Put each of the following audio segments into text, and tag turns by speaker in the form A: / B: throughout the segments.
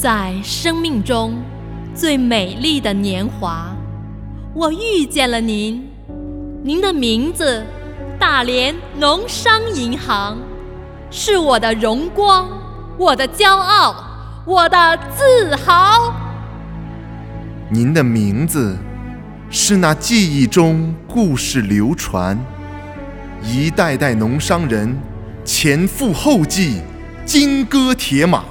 A: 在生命中最美丽的年华，我遇见了您。您的名字——大连农商银行，是我的荣光，我的骄傲，我的自豪。
B: 您的名字是那记忆中故事流传，一代代农商人前赴后继，金戈铁马，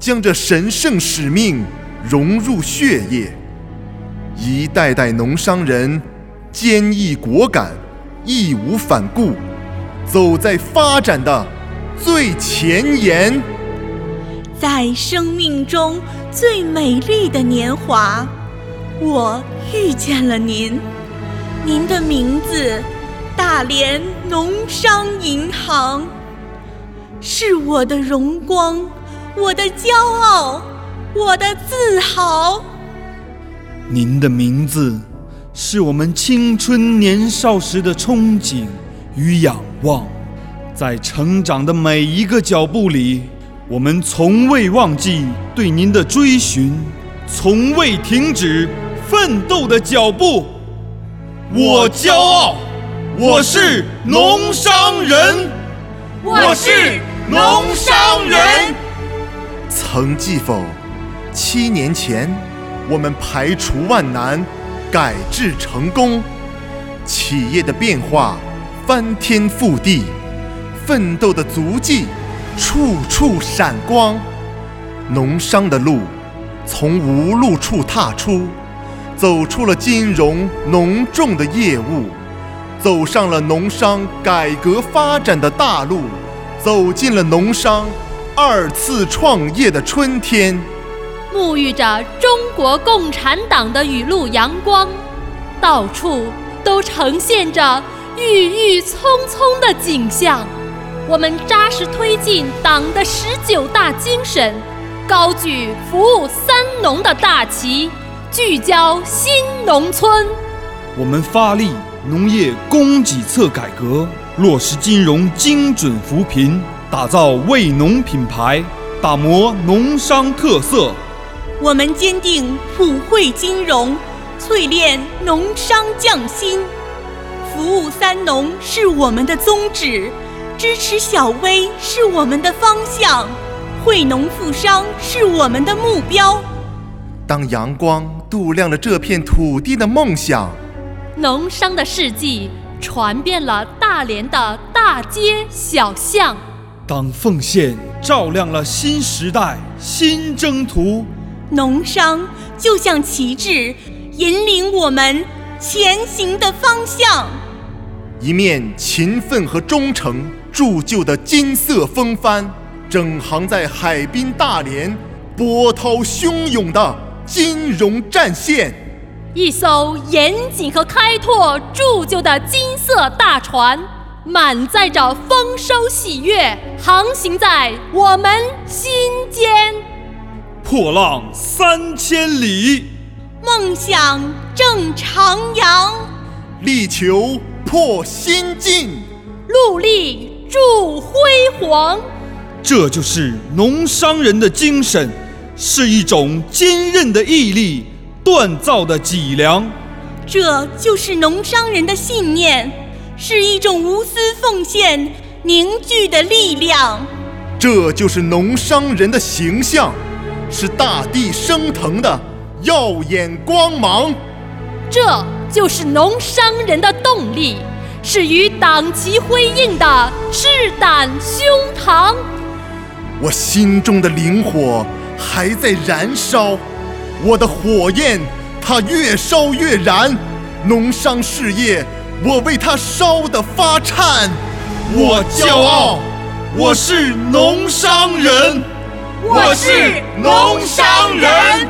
B: 将这神圣使命融入血液。一代代农商人坚毅果敢，义无反顾，走在发展的最前沿。
C: 在生命中最美丽的年华。我遇见了您，您的名字——大连农商银行，是我的荣光，我的骄傲，我的自豪。
D: 您的名字，是我们青春年少时的憧憬与仰望，在成长的每一个脚步里，我们从未忘记对您的追寻，从未停止。奋斗的脚步，我骄傲，我是农商人，
E: 我是农商人。
B: 曾记否？七年前，我们排除万难，改制成功，企业的变化翻天覆地，奋斗的足迹处处闪光，农商的路从无路处踏出。走出了金融浓重的业务，走上了农商改革发展的大路，走进了农商二次创业的春天，
A: 沐浴着中国共产党的雨露阳光，到处都呈现着郁郁葱葱的景象。我们扎实推进党的十九大精神，高举服务三农的大旗。聚焦新农村，
D: 我们发力农业供给侧改革，落实金融精准扶贫，打造为农品牌，打磨农商特色。
C: 我们坚定普惠金融，淬炼农商匠心，服务三农是我们的宗旨，支持小微是我们的方向，惠农富商是我们的目标。
B: 当阳光。度亮了这片土地的梦想，
A: 农商的事迹传遍了大连的大街小巷。
D: 当奉献照亮了新时代新征途，
C: 农商就像旗帜，引领我们前行的方向。
B: 一面勤奋和忠诚铸就的金色风帆，整航在海滨大连波涛汹涌的。金融战线，
A: 一艘严谨和开拓铸就的金色大船，满载着丰收喜悦，航行在我们心间。
D: 破浪三千里，
C: 梦想正徜徉，
B: 力求破新境，
A: 戮力铸辉煌。
D: 这就是农商人的精神。是一种坚韧的毅力，锻造的脊梁。
C: 这就是农商人的信念，是一种无私奉献凝聚的力量。
B: 这就是农商人的形象，是大地升腾的耀眼光芒。
A: 这就是农商人的动力，是与党旗辉映的赤胆胸膛。
B: 我心中的灵火。还在燃烧，我的火焰它越烧越燃，农商事业我为它烧得发颤。
D: 我骄傲，我是农商人，
E: 我是农商人，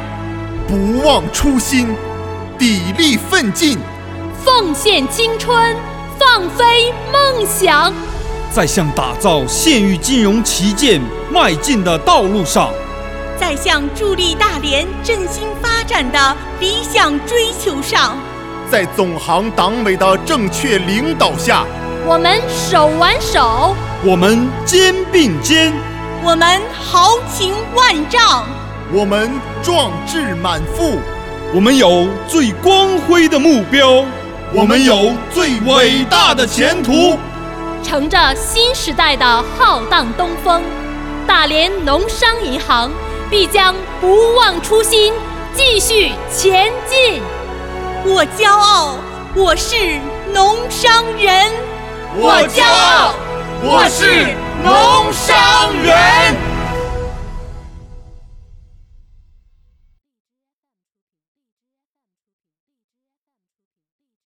B: 不忘初心，砥砺奋进，
A: 奉献青春，放飞梦想，
D: 在向打造县域金融旗舰迈进的道路上。
C: 在向助力大连振兴发展的理想追求上，
B: 在总行党委的正确领导下，
A: 我们手挽手，
D: 我们肩并肩，
C: 我们豪情万丈，
B: 我们壮志满腹，
D: 我们有最光辉的目标，
B: 我们有最伟大的前途。
A: 乘着新时代的浩荡东风，大连农商银行必将不忘初心，继续前进。
C: 我骄傲，我是农商人。
E: 我骄傲，我是农商人。